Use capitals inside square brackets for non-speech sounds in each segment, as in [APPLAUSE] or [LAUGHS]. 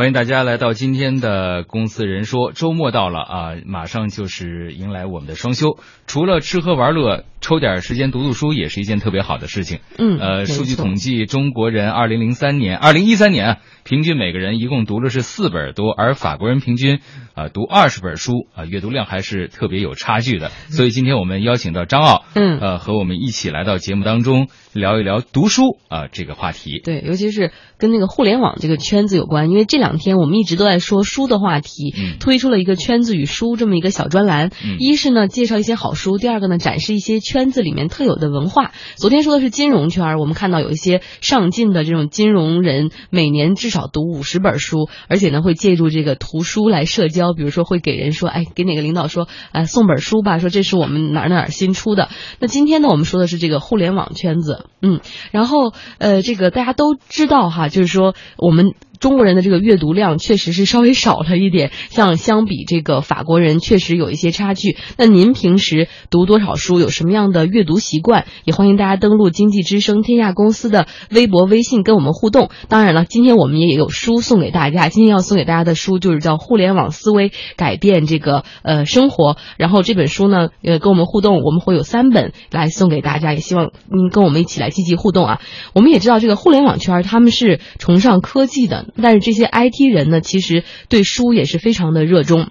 欢迎大家来到今天的《公司人说》。周末到了啊，马上就是迎来我们的双休。除了吃喝玩乐，抽点时间读读书也是一件特别好的事情。嗯，呃，数据统计，中国人二零零三年、二零一三年啊，平均每个人一共读了是四本多，而法国人平均啊读二十本书啊，阅读量还是特别有差距的。所以今天我们邀请到张奥，嗯，呃，和我们一起来到节目当中聊一聊读书啊这个话题。对，尤其是跟那个互联网这个圈子有关，因为这两天我们一直都在说书的话题，嗯推出了一个圈子与书这么一个小专栏。嗯一是呢介绍一些好书，第二个呢展示一些圈子里面特有的文化。昨天说的是金融圈儿，我们看到有一些上进的这种金融人，每年至少读五十本书，而且呢会借助这个图书来社交，比如说会给人说，哎，给哪个领导说，哎，送本书吧，说这是我们哪儿哪儿新出的。那今天呢，我们说的是这个互联网圈子，嗯，然后呃，这个大家都知道哈，就是说我们。中国人的这个阅读量确实是稍微少了一点，像相比这个法国人，确实有一些差距。那您平时读多少书？有什么样的阅读习惯？也欢迎大家登录经济之声天下公司的微博、微信跟我们互动。当然了，今天我们也有书送给大家。今天要送给大家的书就是叫《互联网思维改变这个呃生活》，然后这本书呢，呃，跟我们互动，我们会有三本来送给大家，也希望您跟我们一起来积极互动啊。我们也知道这个互联网圈他们是崇尚科技的，但是这些 IT 人呢，其实对书也是非常的热衷。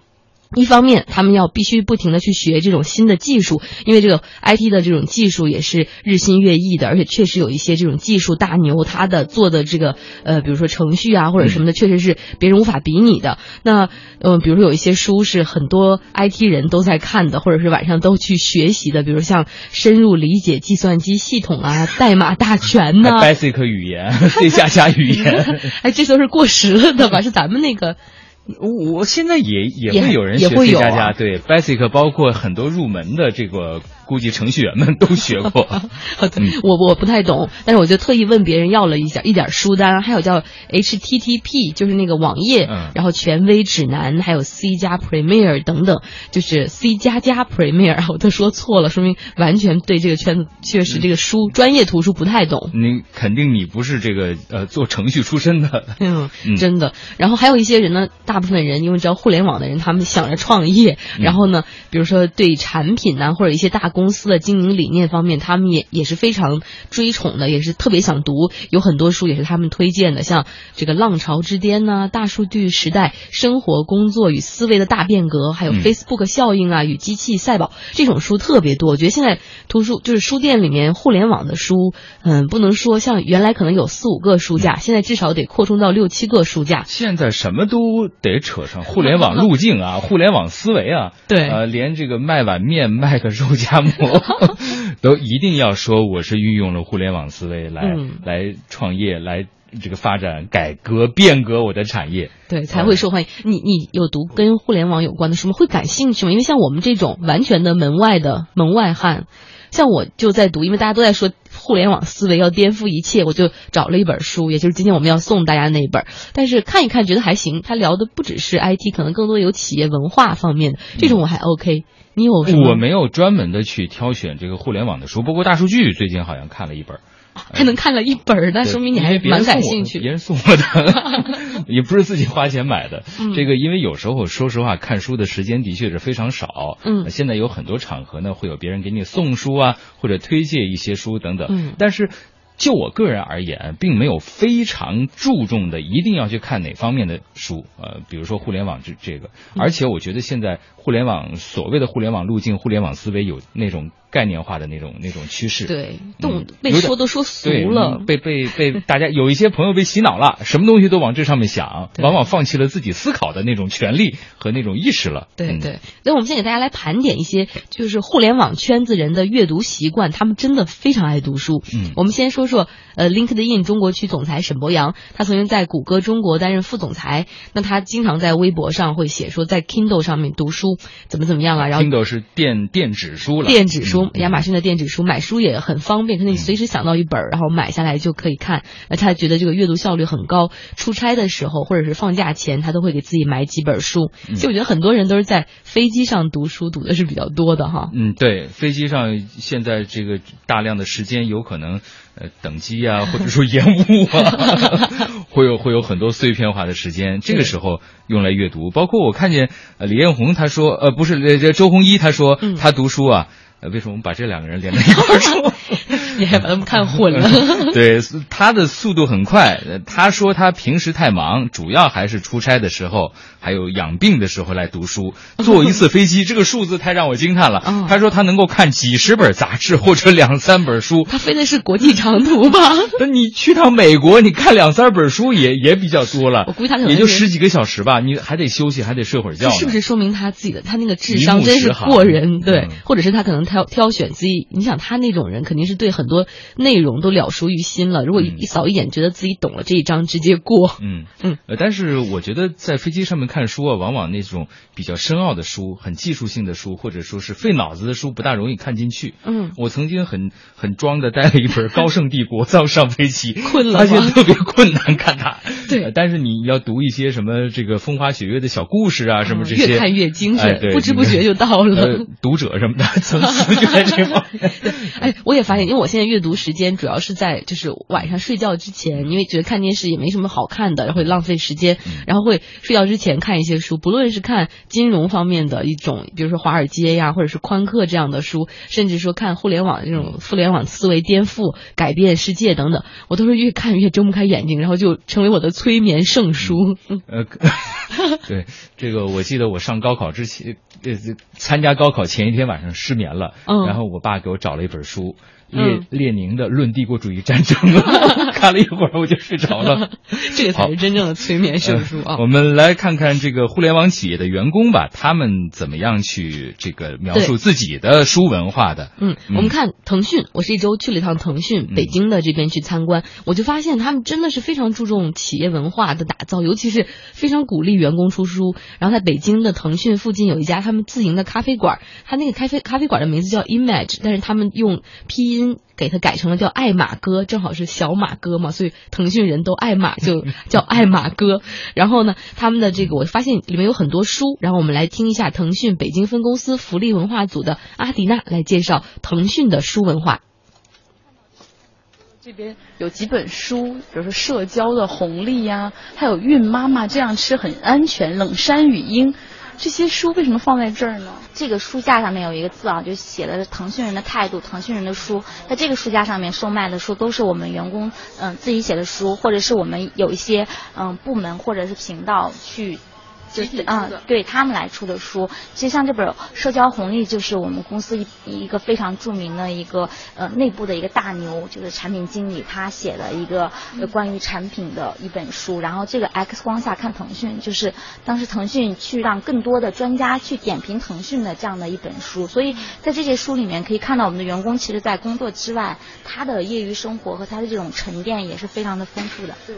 一方面，他们要必须不停的去学这种新的技术，因为这个 IT 的这种技术也是日新月异的，而且确实有一些这种技术大牛，他的做的这个呃，比如说程序啊或者什么的，确实是别人无法比拟的。那呃，比如说有一些书是很多 IT 人都在看的，或者是晚上都去学习的，比如像深入理解计算机系统啊、代码大全呐、Basic 语言，C 加加语言。[LAUGHS] [LAUGHS] 哎，这都是过时了的吧？是咱们那个。我我现在也也也会有人学加加，对 Basic，包括很多入门的这个，估计程序员们都学过。[LAUGHS] 嗯我我不太懂，但是我就特意问别人要了一下一点书单，还有叫 HTTP，就是那个网页，嗯然后权威指南，还有 C 加 Premier 等等，就是 C 加加 Premier，我都说错了，说明完全对这个圈子确实这个书、专业图书不太懂。你肯定你不是这个呃做程序出身的，[LAUGHS] 嗯嗯，真的。然后还有一些人呢，大部分人因为知道互联网的人，他们想着创业，嗯然后呢，比如说对产品呐、或者一些大公司的经营理念方面，他们也也是非常追崇的，也是特别想读。有很多书也是他们推荐的，像这个《浪潮之巅》呐，《大数据时代：生活、工作与思维的大变革》，还有嗯 Facebook 效应啊与机器赛跑这种书特别多。我觉得现在图书就是书店里面互联网的书，嗯，不能说像原来可能有四五个书架，现在至少得扩充到六七个书架。现在什么都得扯上互联网路径啊，互联网思维啊，对呃，连这个卖碗面、卖个肉夹馍，[LAUGHS] 都一定要说我是运用了互联网思维来、嗯来创业，来这个发展、改革、变革我的产业。对，才会受欢迎。你你有读跟互联网有关的书吗？会感兴趣吗？因为像我们这种完全的门外的门外汉，像我就在读，因为大家都在说互联网思维要颠覆一切，我就找了一本书，也就是今天我们要送大家那一本。但是看一看觉得还行，他聊的不只是 IT，可能更多有企业文化方面的，这种我还 OK。你有什么？我没有专门的去挑选这个互联网的书，不过大数据最近好像看了一本。还能看了一本儿，那说明你还蛮感兴趣。别人送我的，[LAUGHS] 也不是自己花钱买的。嗯这个因为有时候说实话，看书的时间的确是非常少。嗯现在有很多场合呢，会有别人给你送书啊，或者推荐一些书等等。嗯但是。就我个人而言，并没有非常注重的一定要去看哪方面的书，呃，比如说互联网这这个，嗯而且我觉得现在互联网所谓的互联网路径、互联网思维有那种概念化的那种那种趋势。对，嗯动被说都说俗，了嗯。被被被大家有一些朋友被洗脑了，什么东西都往这上面想，往往放弃了自己思考的那种权利和那种意识了。嗯，对对，所以我们先给大家来盘点一些，就是互联网圈子人的阅读习惯，他们真的非常爱读书。嗯我们先说说，呃，LinkedIn 中国区总裁沈博洋，他曾经在谷歌中国担任副总裁，那他经常在微博上会写说，在 Kindle 上面读书怎么怎么样啊，然后 Kindle 是电电子书了，电子书，嗯亚马逊的电子书，买书也很方便，可能你随时想到一本，然后买下来就可以看。那他觉得这个阅读效率很高，出差的时候或者是放假前，他都会给自己买几本书。嗯其实我觉得很多人都是在飞机上读书，读的是比较多的哈。嗯，对，飞机上现在这个大量的时间有可能呃等机啊，或者说延误啊，[LAUGHS] 会有会有很多碎片化的时间，这个时候用来阅读。包括我看见呃李彦宏他说，呃不是这周鸿祎他说嗯他读书啊。呃，为什么我们把这两个人连在一块儿说？[LAUGHS] 你还把他们看混了。[LAUGHS] 对，他的速度很快。呃他说他平时太忙，主要还是出差的时候，还有养病的时候来读书。坐一次飞机，这个数字太让我惊叹了。嗯他说他能够看几十本杂志或者两三本书。他飞的是国际长途吧？[LAUGHS] 那你去趟美国，你看两三本书也也比较多了。我估计他可能也就十几个小时吧，你还得休息，还得睡会儿觉是不是说明他自己的他那个智商真是过人？对，嗯或者是他可能挑挑选自己。你想他那种人，肯定是对很多内容都了熟于心了。如果一扫一眼觉得自己懂了这一章，直接过。嗯 [LAUGHS] 嗯，呃，但是我觉得在飞机上面看书啊，往往那种比较深奥的书、很技术性的书，或者说是费脑子的书，不大容易看进去。嗯，我曾经很很装的带了一本《高盛帝国》造上飞机，[LAUGHS] 困了发现特别困难看它。对呃但是你要读一些什么这个风花雪月的小故事啊，什么这些，嗯越看越精神，哎对不知不觉就到了。呃，读者什么的层次就在这方面。哎，我也发现，因为我现在阅读时间主要是在就是晚上睡觉之前，因为觉得看电视也没什么好看的，会浪费时间，然后会睡觉之前看一些书，不论是看金融方面的一种，比如说华尔街呀，或者是宽客这样的书，甚至说看互联网这种互联网思维颠覆、改变世界等等，我都是越看越睁不开眼睛，然后就成为我的催眠圣书。呃，[LAUGHS] 对，这个我记得我上高考之前，呃，参加高考前一天晚上失眠了，嗯然后我爸给我找了一本书，列嗯列宁的《论帝国主义战争》，[LAUGHS] 看了一会儿我就睡着了。[LAUGHS] 这个才是真正的催眠圣书啊！我们来看看这个互联网企业的员工吧，他们怎么样去这个描述自己的书文化的？嗯，我们看腾讯，我是一周去了一趟腾讯嗯北京的这边去参观，我就发现他们真的是非常注重企业文化的打造，尤其是非常鼓励员工出书。然后在北京的腾讯附近有一家他们自营的咖啡馆，他那个咖啡咖啡馆的名字叫 Image，但是他们用拼音给它改成了叫爱马哥，正好是小马哥嘛，所以腾讯人都爱马，就 [LAUGHS] 叫爱马哥。然后呢，他们的这个我发现里面有很多书，然后我们来听一下腾讯北京分公司福利文化组的阿迪娜来介绍腾讯的书文化。这边有几本书，比如说《社交的红利》呀，还有《孕妈妈这样吃很安全》《冷山语音》，这些书为什么放在这儿呢？这个书架上面有一个字啊，就写的是腾讯人的态度，腾讯人的书。在这个书架上面售卖的书都是我们员工嗯、自己写的书，或者是我们有一些嗯、部门或者是频道去。就是嗯，对他们来出的书，其实像这本《社交红利》就是我们公司一一个非常著名的一个呃内部的一个大牛，就是产品经理他写的一个呃关于产品的一本书。然后这个 X 光下看腾讯，就是当时腾讯去让更多的专家去点评腾讯的这样的一本书。所以在这些书里面可以看到，我们的员工其实在工作之外，他的业余生活和他的这种沉淀也是非常的丰富的。对。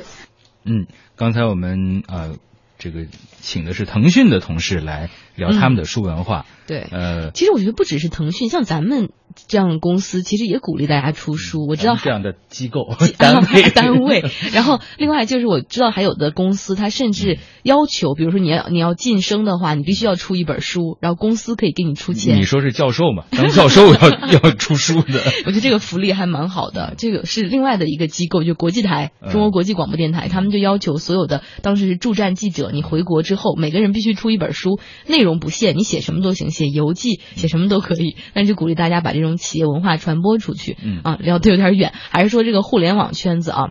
嗯，刚才我们呃这个请的是腾讯的同事来聊他们的书文化。对，呃，其实我觉得不只是腾讯，像咱们这样的公司，其实也鼓励大家出书。我知道这样的机构 [LAUGHS] 单位 [LAUGHS] 单位，[LAUGHS] 然后另外就是我知道还有的公司，它甚至要求，比如说你要你要晋升的话，你必须要出一本书，然后公司可以给你出钱。你说是教授嘛？当教授要要出书的。我觉得这个福利还蛮好的。这个是另外的一个机构，就国际台，嗯中国国际广播电台，他们就要求所有的当时是驻站记者，你回国之后，每个人必须出一本书，内容不限，你写什么都行，写游记，写什么都可以。但是就鼓励大家把这种企业文化传播出去。嗯啊，聊得有点远，还是说这个互联网圈子啊。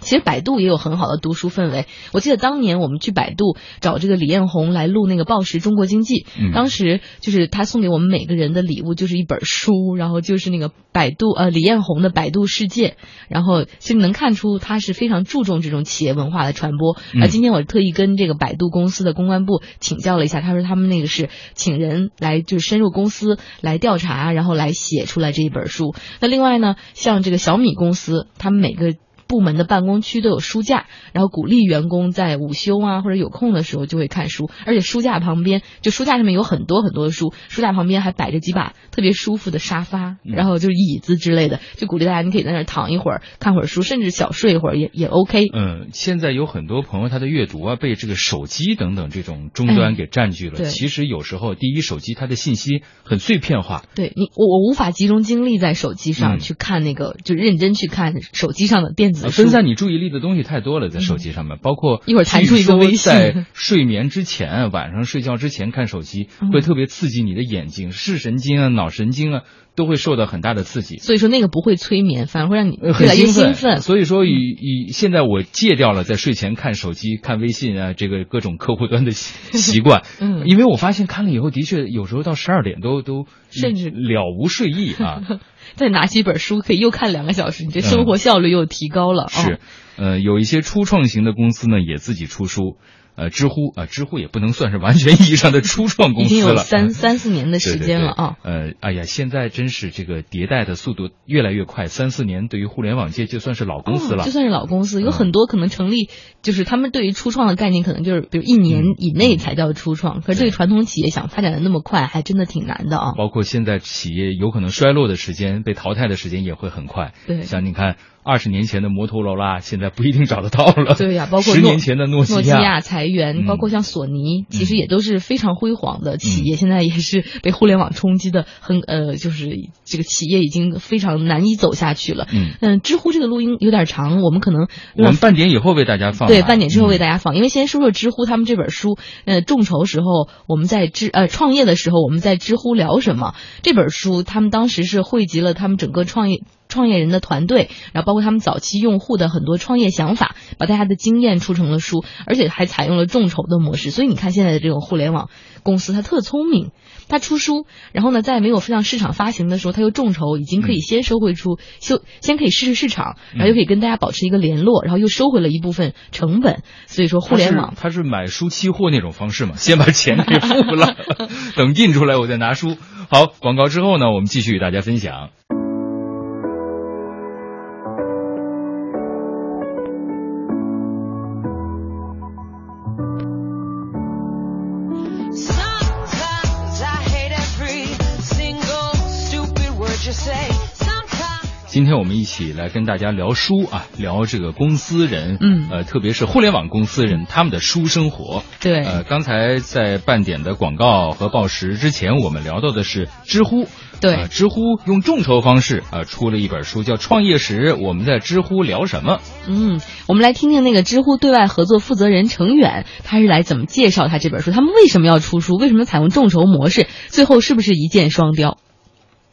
其实百度也有很好的读书氛围。我记得当年我们去百度找这个李彦宏来录那个《报时中国经济》，嗯当时就是他送给我们每个人的礼物就是一本书，然后就是那个百度呃李彦宏的《百度世界》，然后其实能看出他是非常注重这种企业文化的传播。嗯那、今天我特意跟这个百度公司的公关部请教了一下，他说他们那个是请人来就是深入公司来调查，然后来写出来这一本书。那另外呢，像这个小米公司，他们每个部门的办公区都有书架，然后鼓励员工在午休啊或者有空的时候就会看书，而且书架旁边就书架上面有很多很多的书，书架旁边还摆着几把特别舒服的沙发，嗯然后就是椅子之类的，就鼓励大家你可以在那儿躺一会儿，看会儿书，甚至小睡一会儿也也 OK。嗯，现在有很多朋友他的阅读啊被这个手机等等这种终端给占据了。哎其实有时候，第一，手机它的信息很碎片化。对你，我我无法集中精力在手机上嗯去看那个，就认真去看手机上的电子子分散你注意力的东西太多了，在手机上面，包括一会儿弹出一个微信，在睡眠之前，晚上睡觉之前看手机，嗯会特别刺激你的眼睛、视神经啊、脑神经啊，都会受到很大的刺激。所以说那个不会催眠，反而会让你呃越来越很兴奋。所以说以以现在我戒掉了在睡前看手机、看微信啊，这个各种客户端的习 [LAUGHS] 习惯。嗯因为我发现看了以后，的确有时候到十二点都都甚至了无睡意啊。[LAUGHS] 再拿起一本书，可以又看两个小时，你这生活效率又提高了。是哦，呃，有一些初创型的公司呢，也自己出书。呃，知乎啊、呃，知乎也不能算是完全意义上的初创公司了，已经有三三四年的时间了啊。呃，哎呀，现在真是这个迭代的速度越来越快，三四年对于互联网界就算是老公司了，哦、就算是老公司，有很多可能成立，就是他们对于初创的概念，可能就是比如一年以内才叫初创，嗯、可是对于传统企业想发展的那么快，还真的挺难的啊。包括现在企业有可能衰落的时间、被淘汰的时间也会很快。对，像你看。二十年前的摩托罗拉，现在不一定找得到了。对呀、啊，包括十年前的诺诺基亚裁员，嗯、包括像索尼，其实也都是非常辉煌的企业，嗯、现在也是被互联网冲击的很呃，就是这个企业已经非常难以走下去了。嗯嗯，知乎这个录音有点长，我们可能我们半点以后为大家放。对，半点之后为大家。家放，因为先说说知乎他们这本书，呃，众筹时候我们在知呃创业的时候我们在知乎聊什么？这本书他们当时是汇集了他们整个创业。创业人的团队，然后包括他们早期用户的很多创业想法，把大家的经验出成了书，而且还采用了众筹的模式。所以你看现在的这种互联网公司，它特聪明，它出书，然后呢，在没有向市场发行的时候，它又众筹，已经可以先收回出，就先可以试试市场，然后又可以跟大家保持一个联络，然后又收回了一部分成本。所以说，互联网它是买书期货那种方式嘛，先把钱给付了，[LAUGHS] 等印出来我再拿书。好，广告之后呢，我们继续与大家分享。今天我们一起来跟大家聊书啊，聊这个公司人，嗯，呃，特别是互联网公司人他们的书生活。对，呃，刚才在半点的广告和报时之前，我们聊到的是知乎。对、呃，知乎用众筹方式啊、呃、出了一本书，叫《创业时我们在知乎聊什么》。嗯，我们来听听那个知乎对外合作负责人程远，他是来怎么介绍他这本书？他们为什么要出书？为什么采用众筹模式？最后是不是一箭双雕？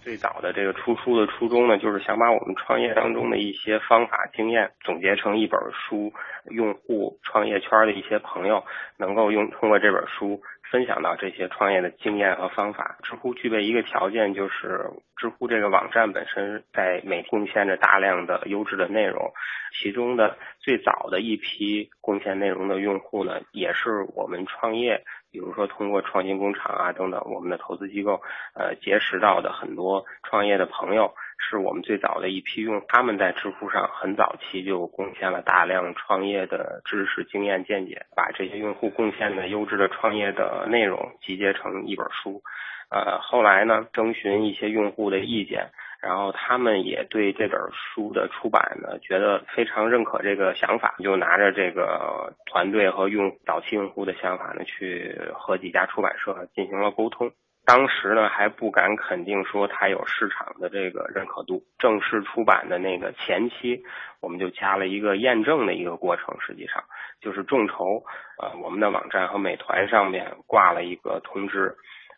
最早的这个出书的初衷呢，就是想把我们创业当中的一些方法经验总结成一本书，用户创业圈的一些朋友能够用通过这本书分享到这些创业的经验和方法。知乎具备一个条件，就是知乎这个网站本身在每贡献着大量的优质的内容，其中的最早的一批贡献内容的用户呢，也是我们创业。比如说，通过创新工厂啊等等，我们的投资机构呃结识到的很多创业的朋友，是我们最早的一批用，他们在知乎上很早期就贡献了大量创业的知识、经验、见解，把这些用户贡献的优质的创业的内容集结成一本书。呃，后来呢，征询一些用户的意见。然后他们也对这本书的出版呢，觉得非常认可这个想法，就拿着这个团队和用早期用户的想法呢，去和几家出版社进行了沟通。当时呢还不敢肯定说它有市场的这个认可度。正式出版的那个前期，我们就加了一个验证的一个过程，实际上就是众筹。呃，我们的网站和美团上面挂了一个通知。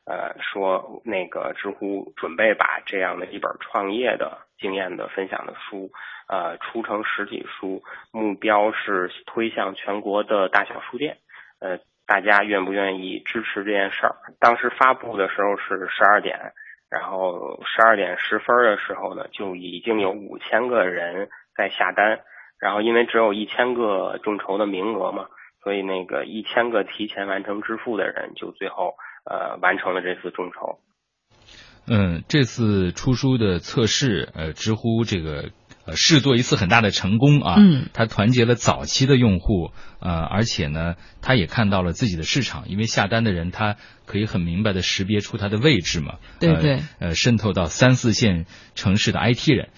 呃，说那个知乎准备把这样的一本创业的经验的分享的书，呃，出成实体书，目标是推向全国的大小书店。呃，大家愿不愿意支持这件事儿？当时发布的时候是十二点，然后十二点十分的时候呢，就已经有五千个人在下单，然后因为只有一千个众筹的名额嘛，所以那个一千个提前完成支付的人就最后。呃，完成了这次众筹。嗯，这次出书的测试，呃，知乎这个呃试做一次很大的成功啊。嗯，它团结了早期的用户，呃，而且呢，他也看到了自己的市场，因为下单的人他可以很明白的识别出他的位置嘛。对对。呃，呃渗透到三四线城市的 IT 人。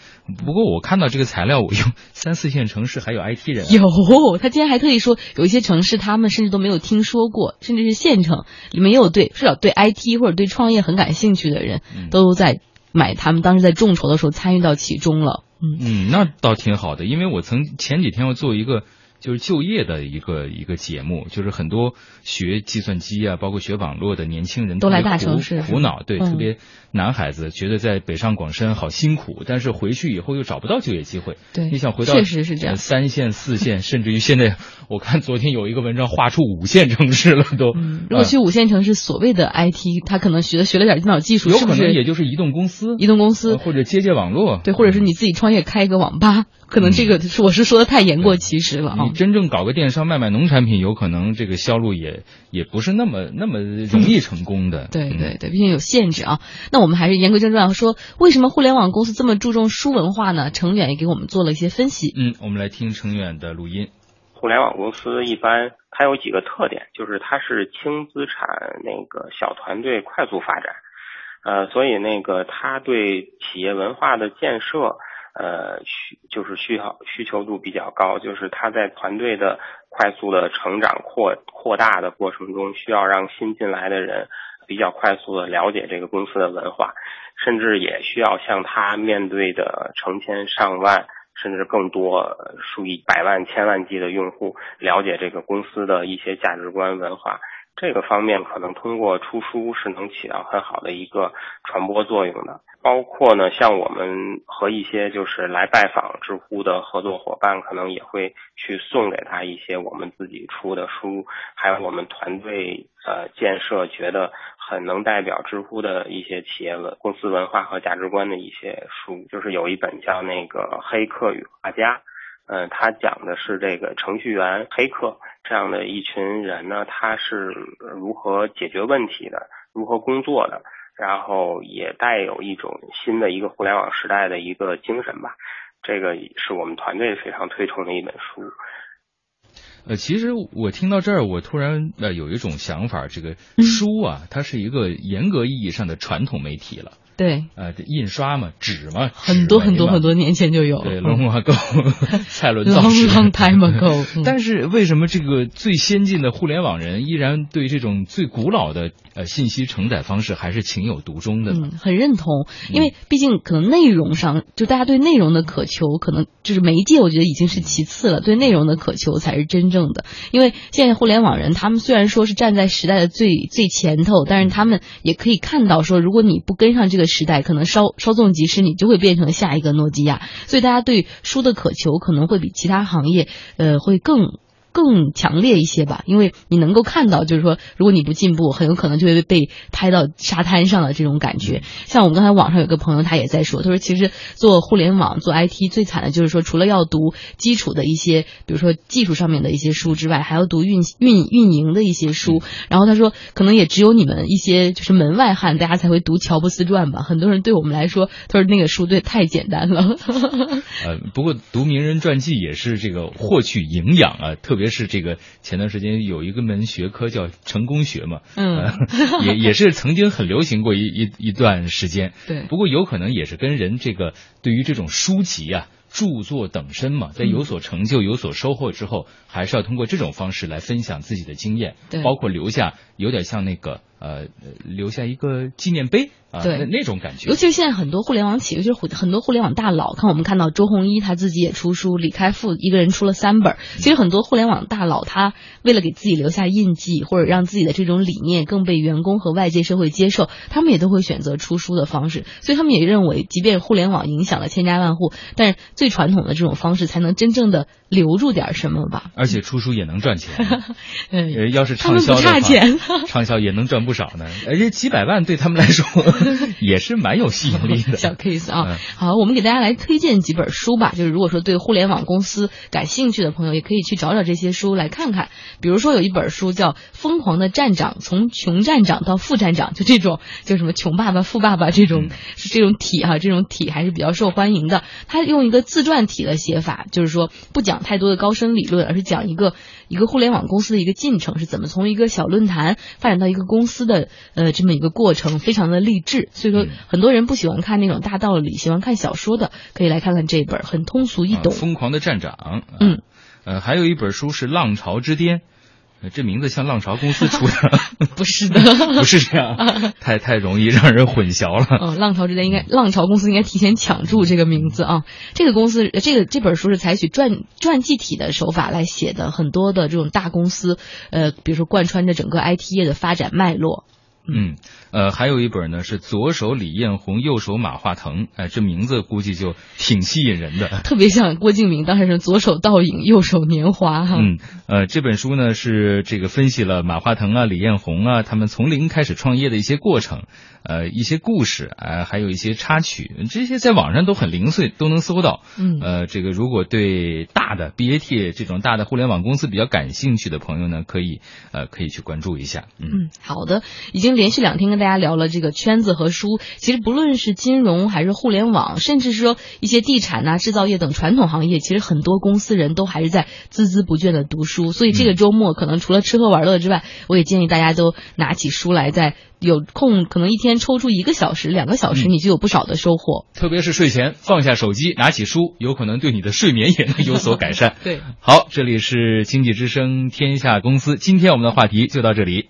不过我看到这个材料，我用三四线城市还有 IT 人、啊。有，他今天还特意说，有一些城市他们甚至都没有听说过，甚至是县城里面也有对至少对 IT 或者对创业很感兴趣的人，嗯、都在买他们当时在众筹的时候参与到其中了。嗯，那倒挺好的，因为我曾前几天我做一个。就是就业的一个一个节目，就是很多学计算机啊，包括学网络的年轻人都来大城市苦恼，对，特别男孩子觉得在北上广深好辛苦，但是回去以后又找不到就业机会。对，你想回到确实是这样，三线、四线，甚至于现在，[LAUGHS] 我看昨天有一个文章画出五线城市了都。如果去五线城市，所谓的 IT，他可能学学了点电脑技术，有可能也就是移动公司、移动公司或者接接网络，对，或者是你自己创业开一个网吧。可能这个是我是说的太言过其实了啊！你真正搞个电商卖卖农产品，有可能这个销路也也不是那么那么容易成功的。对对对，毕竟有限制啊。那我们还是言归正传，说为什么互联网公司这么注重书文化呢？程远也给我们做了一些分析。嗯，我们来听程远的录音。互联网公司一般它有几个特点，就是它是轻资产那个小团队快速发展，呃，所以那个它对企业文化的建设。呃，需就是需要需求度比较高，就是他在团队的快速的成长扩扩大的过程中，需要让新进来的人比较快速的了解这个公司的文化，甚至也需要向他面对的成千上万甚至更多数以百万千万计的用户了解这个公司的一些价值观文化。这个方面可能通过出书是能起到很好的一个传播作用的，包括呢，像我们和一些就是来拜访知乎的合作伙伴，可能也会去送给他一些我们自己出的书，还有我们团队呃建设觉得很能代表知乎的一些企业文公司文化和价值观的一些书，就是有一本叫那个《黑客与画家》。嗯，他讲的是这个程序员、黑客这样的一群人呢，他是如何解决问题的，如何工作的，然后也带有一种新的一个互联网时代的一个精神吧。这个是我们团队非常推崇的一本书。呃，其实我听到这儿，我突然呃有一种想法，这个书啊，它是一个严格意义上的传统媒体了。对，呃，印刷嘛，纸嘛，很多很多很多年前就有。对，long ago，蔡伦造纸。Long time ago。但是为什么这个最先进的互联网人依然对这种最古老的呃信息承载方式还是情有独钟的呢？很认同，因为毕竟可能内容上，就大家对内容的渴求，可能就是媒介，我觉得已经是其次了，对内容的渴求才是真正的。因为现在互联网人，他们虽然说是站在时代的最最前头，但是他们也可以看到说，如果你不跟上这个。时代可能稍稍纵即逝，你就会变成下一个诺基亚，所以大家对书的渴求可能会比其他行业，呃，会更。更强烈一些吧，因为你能够看到，就是说，如果你不进步，很有可能就会被拍到沙滩上的这种感觉。像我们刚才网上有个朋友，他也在说，他说其实做互联网、做 IT 最惨的就是说，除了要读基础的一些，比如说技术上面的一些书之外，还要读运运运营的一些书。然后他说，可能也只有你们一些就是门外汉，大家才会读乔布斯传吧。很多人对我们来说，他说那个书对太简单了。[LAUGHS] [LAUGHS] 呃，不过读名人传记也是这个获取营养啊，特。特别是这个前段时间有一个门学科叫成功学嘛，嗯，[LAUGHS] 也也是曾经很流行过一一一段时间，对，不过有可能也是跟人这个对于这种书籍啊。著作等身嘛，在有所成就、有所收获之后，还是要通过这种方式来分享自己的经验，包括留下有点像那个呃，留下一个纪念碑啊，那那种感觉。尤其是现在很多互联网企业，就是很多互联网大佬，看我们看到周鸿祎他自己也出书，李开复一个人出了三本。其实很多互联网大佬，他为了给自己留下印记，或者让自己的这种理念更被员工和外界社会接受，他们也都会选择出书的方式。所以他们也认为，即便互联网影响了千家万户，但是最传统的这种方式才能真正的留住点什么吧，而且出书也能赚钱。呃，要是畅销的话，畅销也能赚不少呢。而且几百万对他们来说 [LAUGHS] 也是蛮有吸引力的。[LAUGHS] 小 case 啊，好，我们给大家来推荐几本书吧。就是如果说对互联网公司感兴趣的朋友，也可以去找找这些书来看看。比如说有一本书叫《疯狂的站长：从穷站长到副站长》，就这种，就什么穷爸爸、富爸爸这种，是这种体哈，这种体还是比较受欢迎的。他用一个。自传体的写法，就是说不讲太多的高深理论，而是讲一个一个互联网公司的一个进程是怎么从一个小论坛发展到一个公司的呃这么一个过程，非常的励志。所以说很多人不喜欢看那种大道理，喜欢看小说的，可以来看看这本，很通俗易懂。疯狂的站长，嗯，呃，还有一本书是《浪潮之巅》，呃这名字像浪潮公司出的，[LAUGHS] 不是的，[LAUGHS] 不是这样，[LAUGHS] 太太容易让人混淆了。哦，浪潮之间应该，浪潮公司应该提前抢注这个名字啊。这个公司，呃这个这本书是采取传传记体的手法来写的，很多的这种大公司，呃，比如说贯穿着整个 IT 业的发展脉络。嗯，呃，还有一本呢是左手李彦宏，右手马化腾，哎，这名字估计就挺吸引人的。[LAUGHS] 特别像郭敬明当时是左手倒影，右手年华哈。嗯，呃，这本书呢是这个分析了马化腾啊、李彦宏啊他们从零开始创业的一些过程，呃，一些故事，啊、还有一些插曲，这些在网上都很零碎，都能搜到。嗯呃，这个如果对大的 BAT 这种大的互联网公司比较感兴趣的朋友呢，可以呃可以去关注一下。嗯嗯，好的，已经连续两天跟大家聊了这个圈子和书。其实不论是金融还是互联网，甚至是说一些地产呐、制造业等传统行业，其实很多公司人都还是在孜孜不倦的读书。所以这个周末可能除了吃喝玩乐之外，我也建议大家都拿起书来，在有空可能一天抽出一个小时、两个小时，嗯你就有不少的收获。特别是睡前放下手机，拿起书，有可能对你的睡眠也能有所改善。[LAUGHS] 对。好，这里是经济之声天下公司，今天我们的话题就到这里。